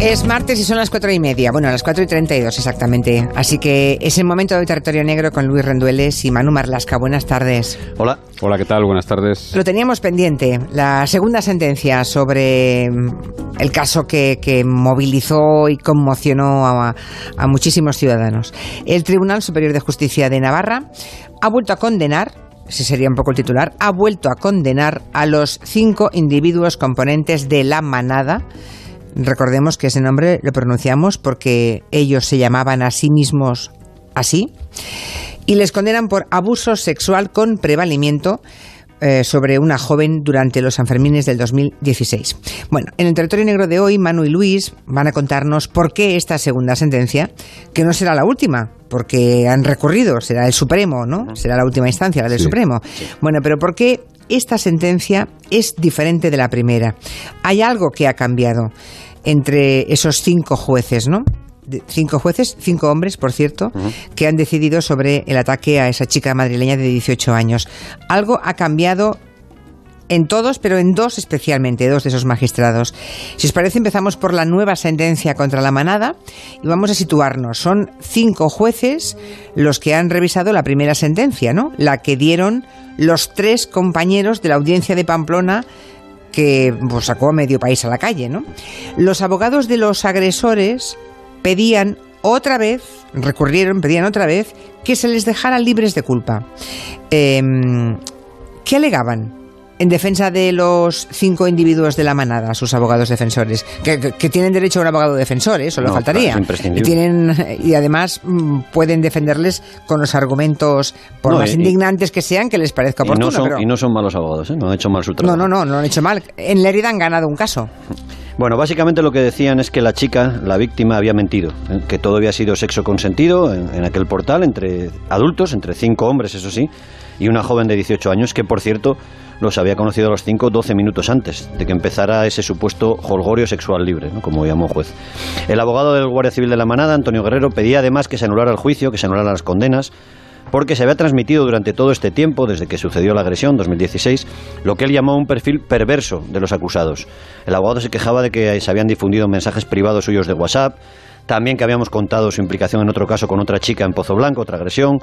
Es martes y son las cuatro y media, bueno, las cuatro y treinta y dos exactamente. Así que es el momento de Territorio Negro con Luis Rendueles y Manu Marlasca. Buenas tardes. Hola. Hola, ¿qué tal? Buenas tardes. Lo teníamos pendiente, la segunda sentencia sobre mm, el caso que, que movilizó y conmocionó a, a muchísimos ciudadanos. El Tribunal Superior de Justicia de Navarra ha vuelto a condenar ese sería un poco el titular, ha vuelto a condenar a los cinco individuos componentes de la manada. Recordemos que ese nombre lo pronunciamos porque ellos se llamaban a sí mismos así. Y les condenan por abuso sexual con prevalimiento eh, sobre una joven durante los Sanfermines del 2016. Bueno, en el territorio negro de hoy, Manu y Luis van a contarnos por qué esta segunda sentencia, que no será la última, porque han recurrido, será el Supremo, ¿no? Será la última instancia, la del Sí. Supremo. Bueno, pero ¿por qué esta sentencia es diferente de la primera? Hay algo que ha cambiado entre esos cinco jueces, ¿no? Cinco jueces, cinco hombres, por cierto, que han decidido sobre el ataque a esa chica madrileña de 18 años. Algo ha cambiado en todos, pero en dos especialmente, dos de esos magistrados. Si os parece, empezamos por la nueva sentencia contra la manada y vamos a situarnos. Son cinco jueces los que han revisado la primera sentencia, ¿no? La que dieron los tres compañeros de la audiencia de Pamplona que pues, sacó a medio país a la calle, ¿no? Los abogados de los agresores pedían otra vez, recurrieron, pedían otra vez que se les dejara libres de culpa. Em, ¿Qué alegaban? En defensa de los cinco individuos de la manada, sus abogados defensores, que, que- que tienen derecho a un abogado defensor, ¿eh? solo No, faltaría. Y, tienen, y además mm, pueden defenderles con los argumentos, por No, más y- indignantes que sean, que les parezca Y no, oportuno. son, pero- y no son malos abogados, ¿eh? no han hecho mal su no, trabajo. no, no, no lo han hecho mal. En Lérida han ganado un caso. Bueno, básicamente lo que decían es que la chica, la víctima, había mentido, ¿eh? que todo había sido sexo consentido en, en aquel portal entre adultos, entre cinco hombres, eso sí, y una joven de 18 años que, por cierto, los había conocido a los cinco 12 minutos antes de que empezara ese supuesto holgorio sexual libre, ¿no? como llamó un juez. El abogado del Guardia Civil de la Manada, Antonio Guerrero, pedía además que se anulara el juicio, que se anularan las condenas, porque se había transmitido durante todo este tiempo, desde que sucedió la agresión, 2016, lo que él llamó un perfil perverso de los acusados. El abogado se quejaba de que se habían difundido mensajes privados suyos de WhatsApp, también que habíamos contado su implicación en otro caso con otra chica en Pozo Blanco, otra agresión.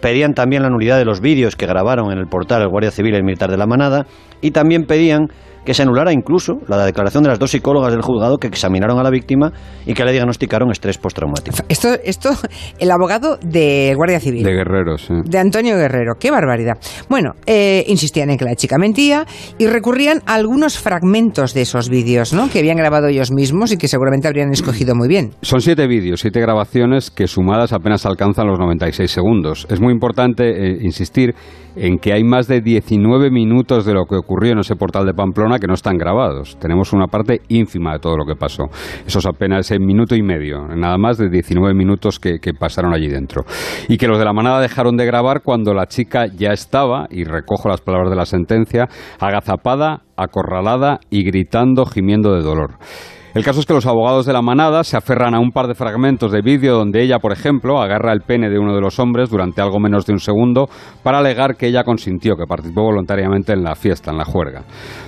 Pedían también la nulidad de los vídeos que grabaron en el portal el Guardia Civil y el Militar de la Manada y también pedían que se anulara incluso la declaración de las dos psicólogas del juzgado que examinaron a la víctima y que le diagnosticaron estrés postraumático. Esto, esto, el abogado de Guardia Civil. De guerreros, ¿eh? de Antonio Guerrero. ¡Qué barbaridad! Bueno, eh, insistían en que la chica mentía y recurrían a algunos fragmentos de esos vídeos, ¿no? Que habían grabado ellos mismos y que seguramente habrían escogido muy bien. Son siete vídeos, siete grabaciones que sumadas apenas alcanzan los 96 segundos. Es muy importante eh, insistir en que hay más de 19 minutos de lo que ocurrió en ese portal de Pamplona que no están grabados. Tenemos una parte ínfima de todo lo que pasó. Eso es apenas en minuto y medio, nada más de 19 minutos que pasaron allí dentro. Y que los de la manada dejaron de grabar cuando la chica ya estaba, y recojo las palabras de la sentencia, agazapada, acorralada y gritando, gimiendo de dolor. El caso es que los abogados de la manada se aferran a un par de fragmentos de vídeo donde ella, por ejemplo, agarra el pene de uno de los hombres durante algo menos de un segundo para alegar que ella consintió, que participó voluntariamente en la fiesta, en la juerga.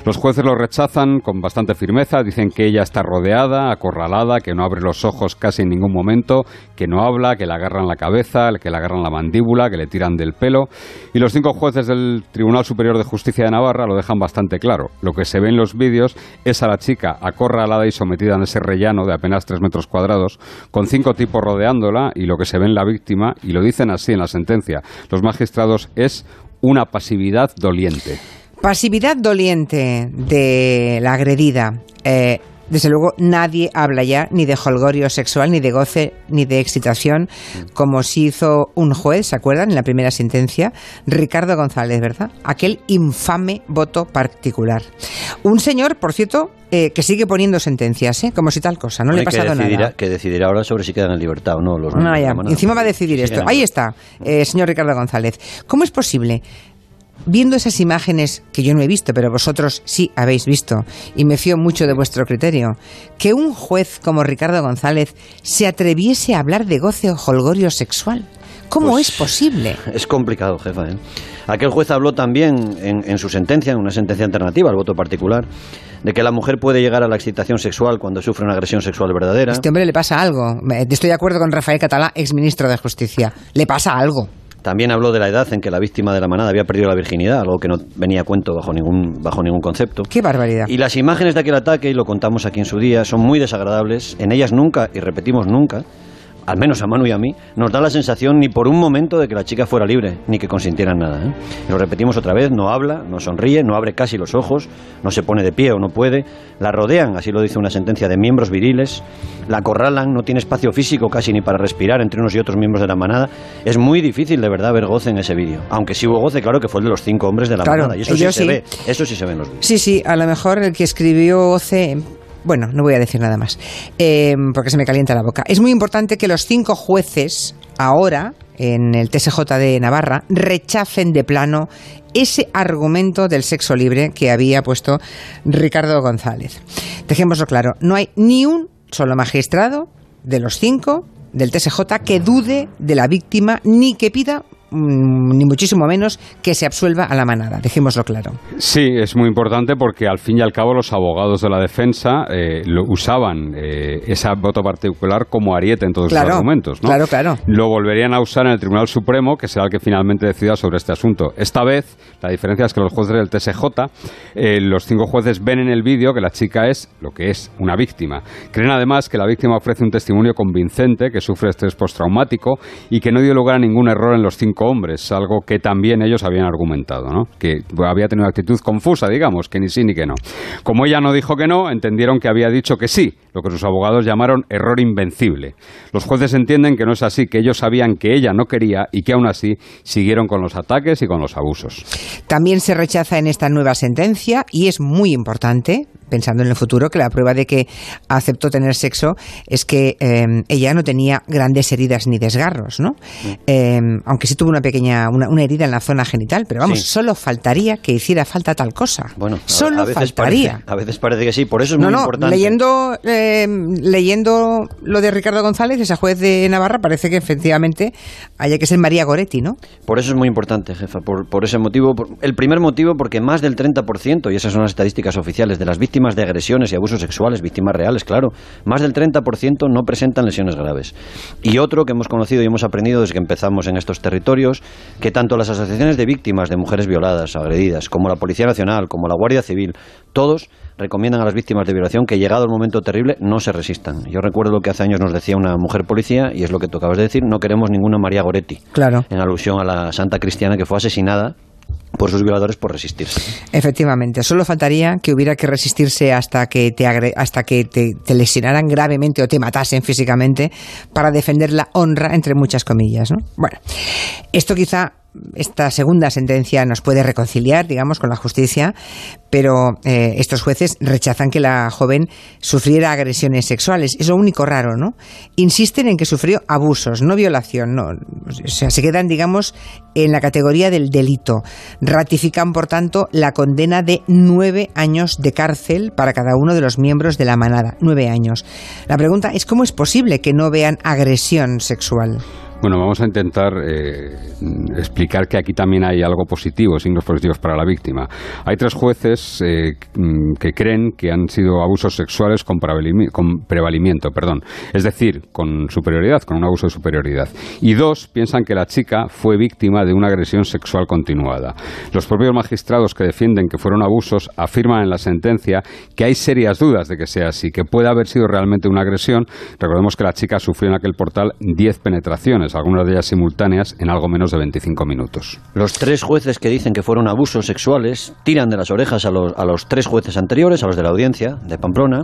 Los jueces lo rechazan con bastante firmeza, dicen que ella está rodeada, acorralada, que no abre los ojos casi en ningún momento, que no habla, que le agarran la cabeza, que le agarran la mandíbula, que le tiran del pelo. Y los cinco jueces del Tribunal Superior de Justicia de Navarra lo dejan bastante claro. Lo que se ve en los vídeos es a la chica acorralada y sometida en ese rellano de apenas tres metros cuadrados, con cinco tipos rodeándola, y lo que se ve en la víctima, y lo dicen así en la sentencia, los magistrados, es una pasividad doliente. Pasividad doliente de la agredida. Eh, desde luego nadie habla ya ni de holgorio sexual, ni de goce, ni de excitación, como sí hizo un juez, ¿se acuerdan? En la primera sentencia, Ricardo González, ¿verdad? Aquel infame voto particular. Un señor, por cierto, eh, que sigue poniendo sentencias, ¿eh? Como si tal cosa, no le ha que pasado decidirá, nada. que decidirá ahora sobre si quedan en libertad o no los No, de ya. Encima va a decidir esto. Ahí está, eh, señor Ricardo González. ¿Cómo es posible, viendo esas imágenes que yo no he visto, pero vosotros sí habéis visto, y me fío mucho de vuestro criterio, que un juez como Ricardo González se atreviese a hablar de goce o holgorio sexual? ¿Cómo Pues- es posible? Es complicado, jefa. ¿eh? Aquel juez habló también en, en su sentencia, en una sentencia alternativa al voto particular, de que la mujer puede llegar a la excitación sexual cuando sufre una agresión sexual verdadera. A este hombre le pasa algo. Eh, Estoy de acuerdo con Rafael Catalá, exministro de Justicia. Le pasa algo. También habló de la edad en que la víctima de la manada había perdido la virginidad, algo que no venía a cuento bajo ningún, bajo ningún concepto. Qué barbaridad. Y las imágenes de aquel ataque, y lo contamos aquí en su día, son muy desagradables. En ellas nunca, y repetimos nunca, al menos a Manu y a mí, nos da la sensación ni por un momento de que la chica fuera libre, ni que consintieran nada. ¿eh? Lo repetimos otra vez, no habla, no sonríe, no abre casi los ojos, no se pone de pie o no puede, la rodean, así lo dice una sentencia de miembros viriles, la acorralan, no tiene espacio físico casi ni para respirar entre unos y otros miembros de la manada. Es muy difícil de verdad ver goce en ese vídeo. Aunque sí hubo goce, claro que fue el de los cinco hombres de la Claro, manada. Y eso sí ellos se sí. ve, eso sí se ve en los vídeos. Sí, sí, a lo mejor el que escribió Oce. Bueno, no voy a decir nada más, eh, porque se me calienta la boca. Es muy importante que los cinco jueces ahora, en el TSJ de Navarra, rechacen de plano ese argumento del sexo libre que había puesto Ricardo González. Dejémoslo claro, no hay ni un solo magistrado de los cinco del TSJ que dude de la víctima ni que pida ni muchísimo menos que se absuelva a la manada, dejémoslo claro. Sí, es muy importante porque al fin y al cabo los abogados de la defensa eh, lo usaban eh, ese voto particular como ariete en todos Claro, sus argumentos. ¿no? claro, claro. Lo volverían a usar en el Tribunal Supremo, que será el que finalmente decida sobre este asunto. Esta vez, la diferencia es que los jueces del TSJ, eh, los cinco jueces ven en el vídeo que la chica es lo que es, una víctima. Creen además que la víctima ofrece un testimonio convincente, que sufre estrés postraumático y que no dio lugar a ningún error en los cinco hombres, algo que también ellos habían argumentado, que había tenido actitud confusa, digamos, que ni sí ni que no. Como ella no dijo que no, entendieron que había dicho que sí, lo que sus abogados llamaron error invencible. Los jueces entienden que no es así, que ellos sabían que ella no quería y que aún así siguieron con los ataques y con los abusos. También se rechaza en esta nueva sentencia y es muy importante, pensando en el futuro, que la prueba de que aceptó tener sexo es que eh, ella no tenía grandes heridas ni desgarros, ¿no? Eh, aunque sí tuvo una pequeña, una, una herida en la zona genital, pero vamos, Sí. solo faltaría que hiciera falta tal cosa. Bueno, solo a, veces faltaría. Parece, a veces parece que sí, por eso es no, muy no, importante. leyendo, eh, leyendo lo de Ricardo González, esa juez de Navarra, parece que efectivamente haya que ser María Goretti, ¿no? Por eso es muy importante, jefa, por, por ese motivo. por- el primer motivo, porque más del 30%, y esas son las estadísticas oficiales, de las víctimas de agresiones y abusos sexuales, víctimas reales, claro, más del 30% no presentan lesiones graves. Y otro que hemos conocido y hemos aprendido desde que empezamos en estos territorios, que tanto las asociaciones de víctimas de mujeres violadas, agredidas, como la Policía Nacional, como la Guardia Civil, todos recomiendan a las víctimas de violación que llegado el momento terrible no se resistan. Yo recuerdo lo que hace años nos decía una mujer policía, y es lo que tú acabas de decir, no queremos ninguna María Goretti Claro. en alusión a la santa cristiana que fue asesinada por sus violadores por resistirse. Efectivamente, solo faltaría que hubiera que resistirse hasta que te agre- hasta que te, te lesionaran gravemente o te matasen físicamente para defender la honra entre muchas comillas, ¿no? Bueno, esto quizá esta segunda sentencia nos puede reconciliar, digamos, con la justicia, pero eh, estos jueces rechazan que la joven sufriera agresiones sexuales. Es lo único raro, ¿no? Insisten en que sufrió abusos, no violación, no. Se quedan, digamos, en la categoría del delito. Ratifican, por tanto, la condena de nueve años de cárcel para cada uno de los miembros de la manada. Nueve años. La pregunta es cómo es posible que no vean agresión sexual. Bueno, vamos a intentar eh, explicar que aquí también hay algo positivo, signos positivos para la víctima. Hay tres jueces eh, mm, que creen que han sido abusos sexuales con, con prevalimiento, perdón, es decir, con superioridad, con un abuso de superioridad. Y dos piensan que la chica fue víctima de una agresión sexual continuada. Los propios magistrados que defienden que fueron abusos afirman en la sentencia que hay serias dudas de que sea así, que puede haber sido realmente una agresión. Recordemos que la chica sufrió en aquel portal 10 penetraciones, algunas de ellas simultáneas, en algo menos de 25 minutos. Los tres jueces que dicen que fueron abusos sexuales tiran de las orejas a los, a los tres jueces anteriores, a los de la audiencia de Pamplona,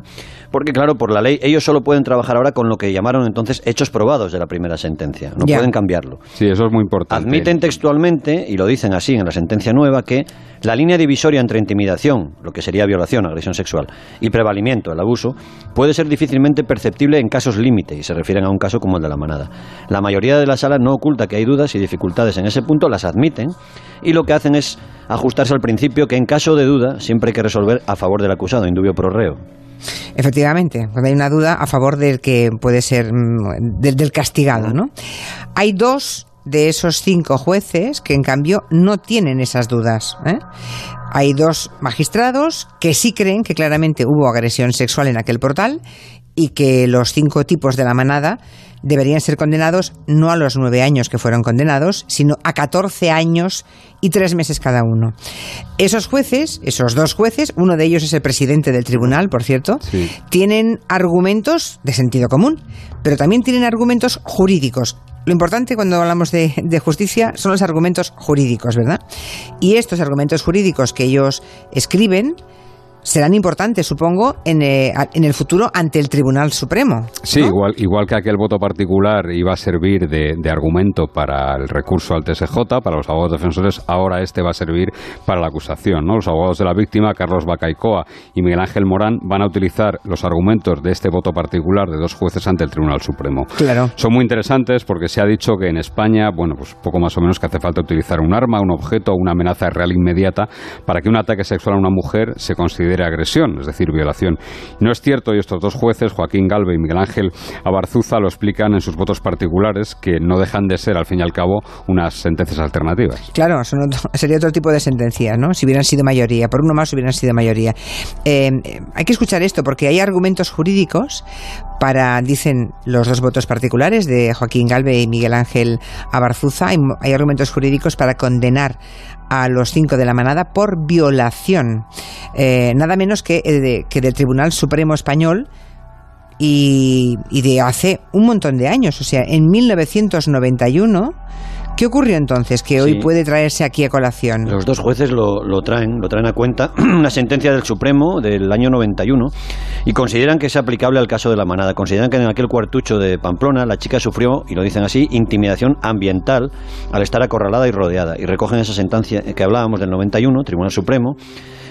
porque claro, por la ley ellos solo pueden trabajar ahora con lo que llamaron entonces hechos probados de la primera sentencia, no Ya. pueden cambiarlo. Sí, eso es muy importante. Admiten textualmente, y lo dicen así en la sentencia nueva, que la línea divisoria entre intimidación, lo que sería violación, agresión sexual, y prevalimiento, el abuso, puede ser difícilmente perceptible en casos límite, y se refieren a un caso como el de la manada. La mayoría de la sala no oculta que hay dudas y dificultades en ese punto, las admiten, y lo que hacen es ajustarse al principio que en caso de duda siempre hay que resolver a favor del acusado, indubio pro reo. Efectivamente, cuando hay una duda a favor del que puede ser mm, del, del castigado, ¿no? Hay dos de esos cinco jueces que en cambio no tienen esas dudas. ¿eh? Hay dos magistrados que sí creen que claramente hubo agresión sexual en aquel portal y que los cinco tipos de la manada deberían ser condenados no a los nueve años que fueron condenados, sino a 14 años y tres meses cada uno. Esos jueces, esos dos jueces, uno de ellos es el presidente del tribunal, por cierto, tienen argumentos de sentido común, pero también tienen argumentos jurídicos. Lo importante cuando hablamos de, de, justicia son los argumentos jurídicos, ¿verdad? Y estos argumentos jurídicos que ellos escriben serán importantes, supongo, en, eh, en, el futuro ante el Tribunal Supremo. Sí, igual, igual que aquel voto particular iba a servir de, de, argumento para el recurso al TSJ, para los abogados defensores, ahora este va a servir para la acusación. ¿no? Los abogados de la víctima, Carlos Bacaicoa y Miguel Ángel Morán, van a utilizar los argumentos de este voto particular de dos jueces ante el Tribunal Supremo. Claro. Son muy interesantes porque se ha dicho que en España, bueno, pues poco más o menos que hace falta utilizar un arma, un objeto, una amenaza real inmediata para que un ataque sexual a una mujer se considere agresión, es decir, violación. No es cierto, y estos dos jueces, Joaquín Galve y Miguel Ángel Abarzuza, lo explican en sus votos particulares, que no dejan de ser, al fin y al cabo, unas sentencias alternativas. Claro, sería otro tipo de sentencias, ¿no? Si hubieran sido mayoría, por uno más hubieran sido mayoría. Eh, hay que escuchar esto porque hay argumentos jurídicos para, dicen los dos votos particulares de Joaquín Galve y Miguel Ángel Abarzuza, hay, hay argumentos jurídicos para condenar a los cinco de la manada por violación. Eh, nada menos que, de, que del Tribunal Supremo Español y, y, de hace un montón de años. O sea, en 1991. ¿Qué ocurrió entonces que hoy sí. puede traerse aquí a colación? Los dos jueces lo, lo, traen, lo traen a cuenta, una sentencia del Supremo del año 91 y consideran que es aplicable al caso de la manada. Consideran que en aquel cuartucho de Pamplona la chica sufrió, y lo dicen así, intimidación ambiental al estar acorralada y rodeada. Y recogen esa sentencia que hablábamos del 91, Tribunal Supremo,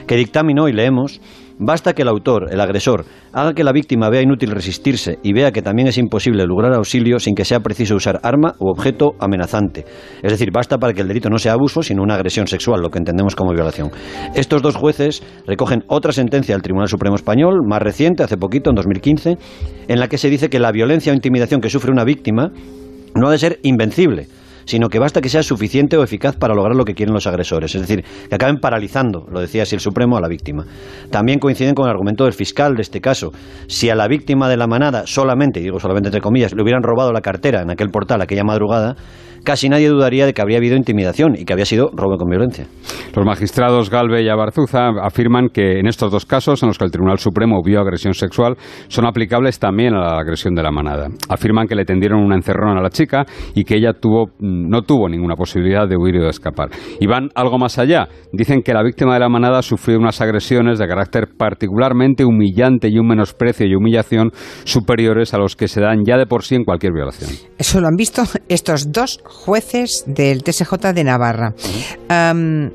que dictaminó y leemos Basta que el autor, el agresor, haga que la víctima vea inútil resistirse y vea que también es imposible lograr auxilio sin que sea preciso usar arma u objeto amenazante. Es decir, basta para que el delito no sea abuso, sino una agresión sexual, lo que entendemos como violación. Estos dos jueces recogen otra sentencia del Tribunal Supremo Español, más reciente, hace poquito, en 2015, en la que se dice que la violencia o intimidación que sufre una víctima no ha de ser invencible sino que basta que sea suficiente o eficaz para lograr lo que quieren los agresores, es decir, que acaben paralizando, lo decía así el Supremo, a la víctima. También coinciden con el argumento del fiscal de este caso. Si a la víctima de la manada solamente, digo solamente entre comillas, le hubieran robado la cartera en aquel portal aquella madrugada, casi nadie dudaría de que habría habido intimidación y que había sido robo con violencia. Los magistrados Galve y Abarzuza afirman que en estos dos casos, en los que el Tribunal Supremo vio agresión sexual, son aplicables también a la agresión de la manada. Afirman que le tendieron una encerrona a la chica y que ella tuvo, no tuvo ninguna posibilidad de huir o de escapar. Y van algo más allá. Dicen que la víctima de la manada sufrió unas agresiones de carácter particularmente humillante y un menosprecio y humillación superiores a los que se dan ya de por sí en cualquier violación. Eso lo han visto estos dos jueces del TSJ de Navarra. Um,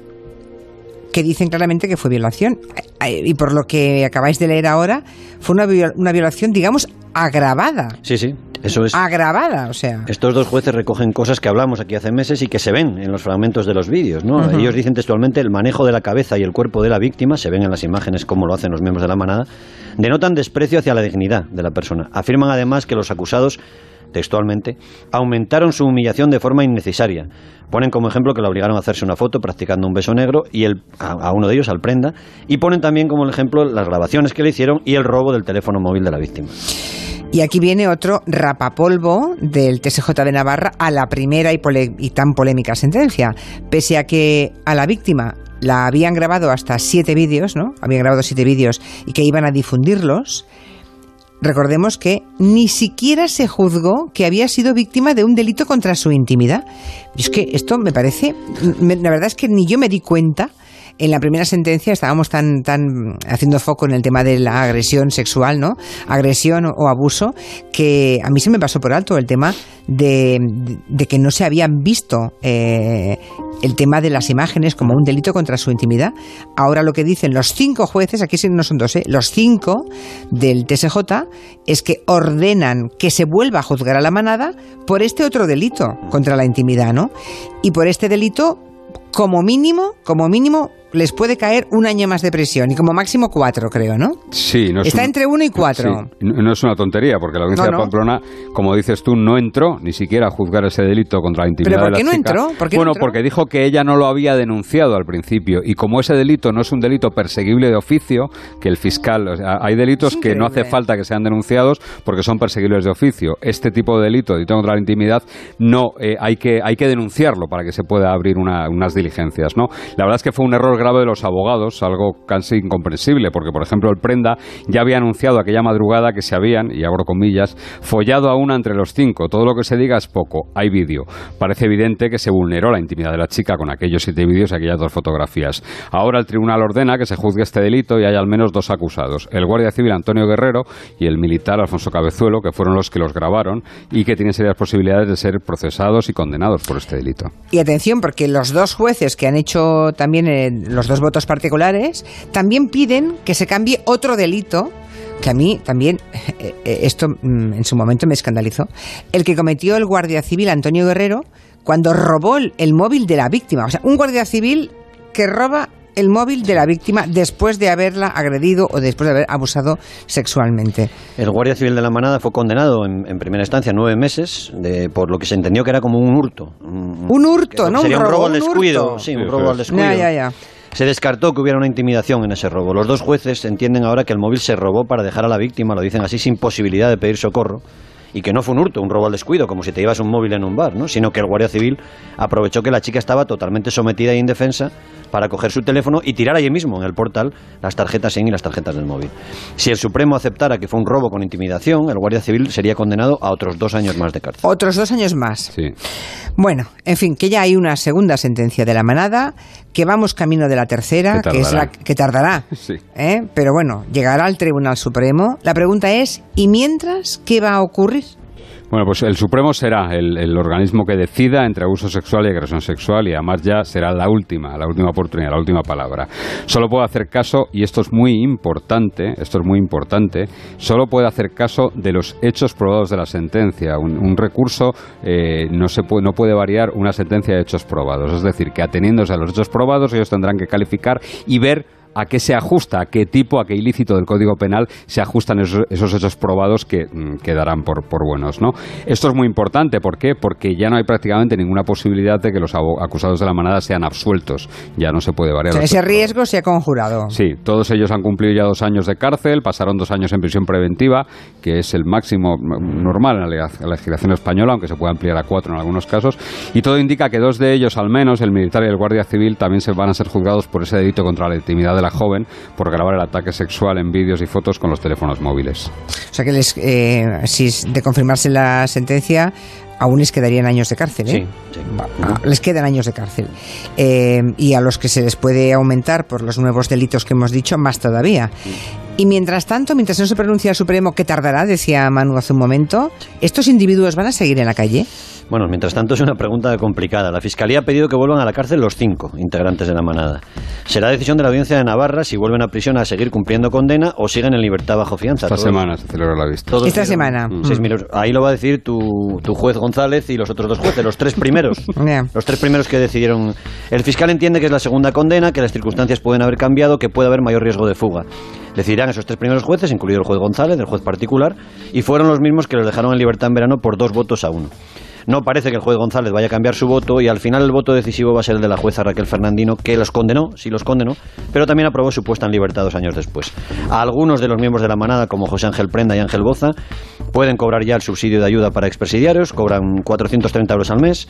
que dicen claramente que fue violación. Y por lo que acabáis de leer ahora, fue una, viol una violación, digamos, agravada. Sí, sí. Eso es. Agravada, o sea. Estos dos jueces recogen cosas que hablamos aquí hace meses y que se ven en los fragmentos de los vídeos, ¿no? Uh -huh. Ellos dicen textualmente el manejo de la cabeza y el cuerpo de la víctima, se ven en las imágenes cómo lo hacen los miembros de la manada, denotan desprecio hacia la dignidad de la persona. Afirman además que los acusados textualmente, aumentaron su humillación de forma innecesaria. Ponen como ejemplo que la obligaron a hacerse una foto practicando un beso negro y el, a, uno de ellos, al prenda, y ponen también como ejemplo las grabaciones que le hicieron y el robo del teléfono móvil de la víctima. Y aquí viene otro rapapolvo del TSJ de Navarra a la primera y, y tan polémica sentencia. Pese a que a la víctima la habían grabado hasta siete vídeos, ¿no? Habían grabado siete vídeos y que iban a difundirlos. Recordemos que ni siquiera se juzgó que había sido víctima de un delito contra su intimidad. Es que esto me parece, la verdad es que ni yo me di cuenta. En la primera sentencia estábamos tan, tan haciendo foco en el tema de la agresión sexual, ¿no? Agresión o abuso, que a mí se me pasó por alto el tema de, de que no se habían visto eh, el tema de las imágenes como un delito contra su intimidad. Ahora lo que dicen los cinco jueces, aquí no son dos, ¿eh? los cinco del TSJ, es que ordenan que se vuelva a juzgar a la manada por este otro delito contra la intimidad, ¿no? Y por este delito como mínimo, como mínimo, les puede caer un año más de prisión y como máximo cuatro, creo, ¿no? Sí, no es Está un- entre uno y cuatro. Sí, no no es una tontería, porque la audiencia No, de. Pamplona, como dices tú, no entró ni siquiera a juzgar ese delito contra la intimidad ¿Pero por de la qué no chica. entró? ¿Por qué no bueno, entró? porque dijo que ella no lo había denunciado al principio y como ese delito no es un delito perseguible de oficio, que el fiscal, o sea, hay delitos que no hace falta que sean denunciados porque son perseguibles de oficio. Este tipo de delito, delito contra la intimidad, no eh, hay que hay que denunciarlo para que se pueda abrir una- unas diligencias, ¿no? La verdad es que fue un error grave de los abogados, algo casi incomprensible, porque por ejemplo el Prenda ya había anunciado aquella madrugada que se habían, y abro comillas, follado a una entre los cinco. Todo lo que se diga es poco. Hay vídeo. Parece evidente que se vulneró la intimidad de la chica con aquellos siete vídeos y aquellas dos fotografías. Ahora el tribunal ordena que se juzgue este delito y hay al menos dos acusados. El guardia civil Antonio Guerrero y el militar Alfonso Cabezuelo, que fueron los que los grabaron y que tienen serias posibilidades de ser procesados y condenados por este delito. Y atención, porque los dos jueces que han hecho también eh, los dos votos particulares, también piden que se cambie otro delito que a mí también eh, eh, esto mm, en su momento me escandalizó, el que cometió el guardia civil Antonio Guerrero cuando robó el móvil de la víctima. O sea, un guardia civil que roba el móvil de la víctima después de haberla agredido o después de haber abusado sexualmente. El Guardia Civil de la Manada fue condenado en, en primera instancia a nueve meses de, por lo que se entendió que era como un hurto. Un hurto, ¿no? Sería Un un robo, robo, al descuido. hurto. Sí, un robo al es. descuido. Ya, ya, ya. Se descartó que hubiera una intimidación en ese robo. Los dos jueces entienden ahora que el móvil se robó para dejar a la víctima, lo dicen así, sin posibilidad de pedir socorro. Y que no fue un hurto, un robo al descuido, como si te llevas un móvil en un bar, ¿no? sino que el Guardia Civil aprovechó que la chica estaba totalmente sometida e indefensa para coger su teléfono y tirar allí mismo en el portal las tarjetas SIM y las tarjetas del móvil. Si el Supremo aceptara que fue un robo con intimidación, el Guardia Civil sería condenado a otros dos años más de cárcel. Otros dos años más. Sí. Bueno, en fin, que ya hay una segunda sentencia de la manada, que vamos camino de la tercera, Que es la que tardará. Sí. ¿eh? Pero bueno, llegará al Tribunal Supremo. La pregunta es, ¿y mientras qué va a ocurrir? Bueno, pues el Supremo será el, el organismo que decida entre abuso sexual y agresión sexual y además ya será la última, la última oportunidad, la última palabra. Solo puede hacer caso, y esto es muy importante, esto es muy importante, solo puede hacer caso de los hechos probados de la sentencia. Un, un recurso eh, no, se puede, no puede variar una sentencia de hechos probados. Es decir, que ateniéndose a los hechos probados ellos tendrán que calificar y ver a qué se ajusta, a qué tipo, a qué ilícito del Código Penal se ajustan esos, esos hechos probados que mm, quedarán por, por buenos. ¿no? Esto es muy importante, ¿por qué? Porque ya no hay prácticamente ninguna posibilidad de que los acusados de la manada sean absueltos. Ya no se puede O variar. sea, ese riesgo se ha conjurado. Sí, todos ellos han cumplido ya dos años de cárcel, pasaron dos años en prisión preventiva, que es el máximo normal en la leg- legislación española, aunque se puede ampliar a cuatro en algunos casos. Y todo indica que dos de ellos, al menos, el militar y el guardia civil, también se van a ser juzgados por ese delito contra la intimidad de la joven, por grabar el ataque sexual en vídeos y fotos con los teléfonos móviles. O sea que les, eh, si es de confirmarse la sentencia, aún les quedarían años de cárcel. ¿eh? Sí, sí. Ah, Les quedan años de cárcel. Eh, y a los que se les puede aumentar por los nuevos delitos que hemos dicho, más todavía. Y mientras tanto, mientras no se pronuncia el Supremo, que tardará, decía Manu hace un momento, ¿estos individuos van a seguir en la calle? Bueno, mientras tanto es una pregunta complicada. La Fiscalía ha pedido que vuelvan a la cárcel los cinco integrantes de la manada. Será decisión de la Audiencia de Navarra si vuelven a prisión a seguir cumpliendo condena o siguen en libertad bajo fianza. Esta semana se celebra la vista. todos Esta semana. seis mil euros. Ahí lo va a decir tu, tu juez González y los otros dos jueces, los tres primeros. Los tres primeros que decidieron. El fiscal entiende que es la segunda condena, que las circunstancias pueden haber cambiado, que puede haber mayor riesgo de fuga. Decidirán esos tres primeros jueces, incluido el juez González, el juez particular, y fueron los mismos que los dejaron en libertad en verano por dos votos a uno. No parece que el juez González vaya a cambiar su voto y al final el voto decisivo va a ser el de la jueza Raquel Fernandino, que los condenó, sí los condenó, pero también aprobó su puesta en libertad dos años después. A algunos de los miembros de la manada, como José Ángel Prenda y Ángel Boza, pueden cobrar ya el subsidio de ayuda para expresidiarios, cobran 430 euros al mes.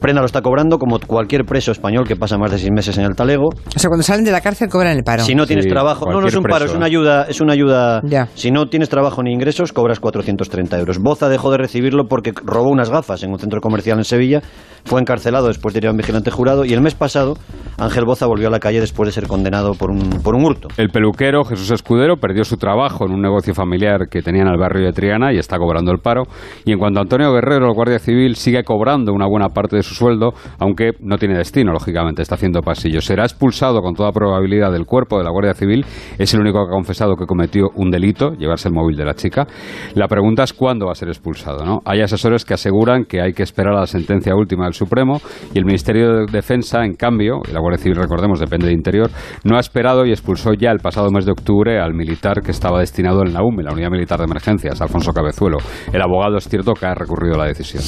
Prenda lo está cobrando como cualquier preso español que pasa más de seis meses en el talego. O sea, cuando salen de la cárcel cobran el paro. Si no tienes Sí, trabajo, no, no es un paro, preso, es una ayuda, es una ayuda. Ya. Si no tienes trabajo ni ingresos, cobras 430 euros. Boza dejó de recibirlo porque robó unas gafas en un centro comercial en Sevilla, fue encarcelado después de ir a un vigilante jurado y el mes pasado Ángel Boza volvió a la calle después de ser condenado por un, por un hurto. El peluquero Jesús Escudero perdió su trabajo en un negocio familiar que tenía en el barrio de Triana y está cobrando el paro. Y en cuanto a Antonio Guerrero, el Guardia Civil, sigue cobrando una buena parte de su sueldo, aunque no tiene destino, lógicamente, está haciendo pasillo. Será expulsado con toda probabilidad del cuerpo de la Guardia Civil. Es el único que ha confesado que cometió un delito, llevarse el móvil de la chica. La pregunta es cuándo va a ser expulsado. ¿no? Hay asesores que aseguran que hay que esperar a la sentencia última del Supremo y el Ministerio de Defensa, en cambio, la Guardia Civil, recordemos, depende de Interior, no ha esperado y expulsó ya el pasado mes de octubre al militar que estaba destinado en la UME, la Unidad Militar de Emergencias, Alfonso Cabezuelo. El abogado es cierto que ha recurrido a la decisión.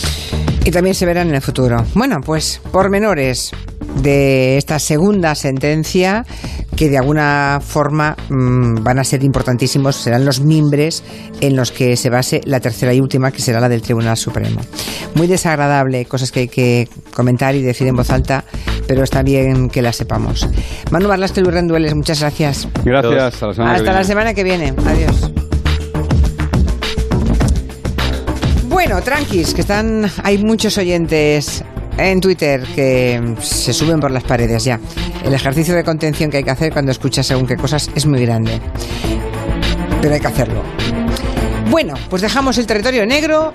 Y también se verán en el futuro. Bueno, pues pormenores de esta segunda sentencia que de alguna forma mmm, van a ser importantísimos, serán los mimbres en los que se base la tercera y última, que será la del Tribunal Supremo. Muy desagradable, cosas que hay que comentar y decir en voz alta, pero está bien que las sepamos. Manu Barlasque, Luis Rendueles, muchas gracias. Gracias, a la semana Hasta la semana que viene. Adiós. Bueno, tranquis, que están, hay muchos oyentes en Twitter que se suben por las paredes ya. El ejercicio de contención que hay que hacer cuando escuchas según qué cosas es muy grande. Pero hay que hacerlo. Bueno, pues dejamos el territorio negro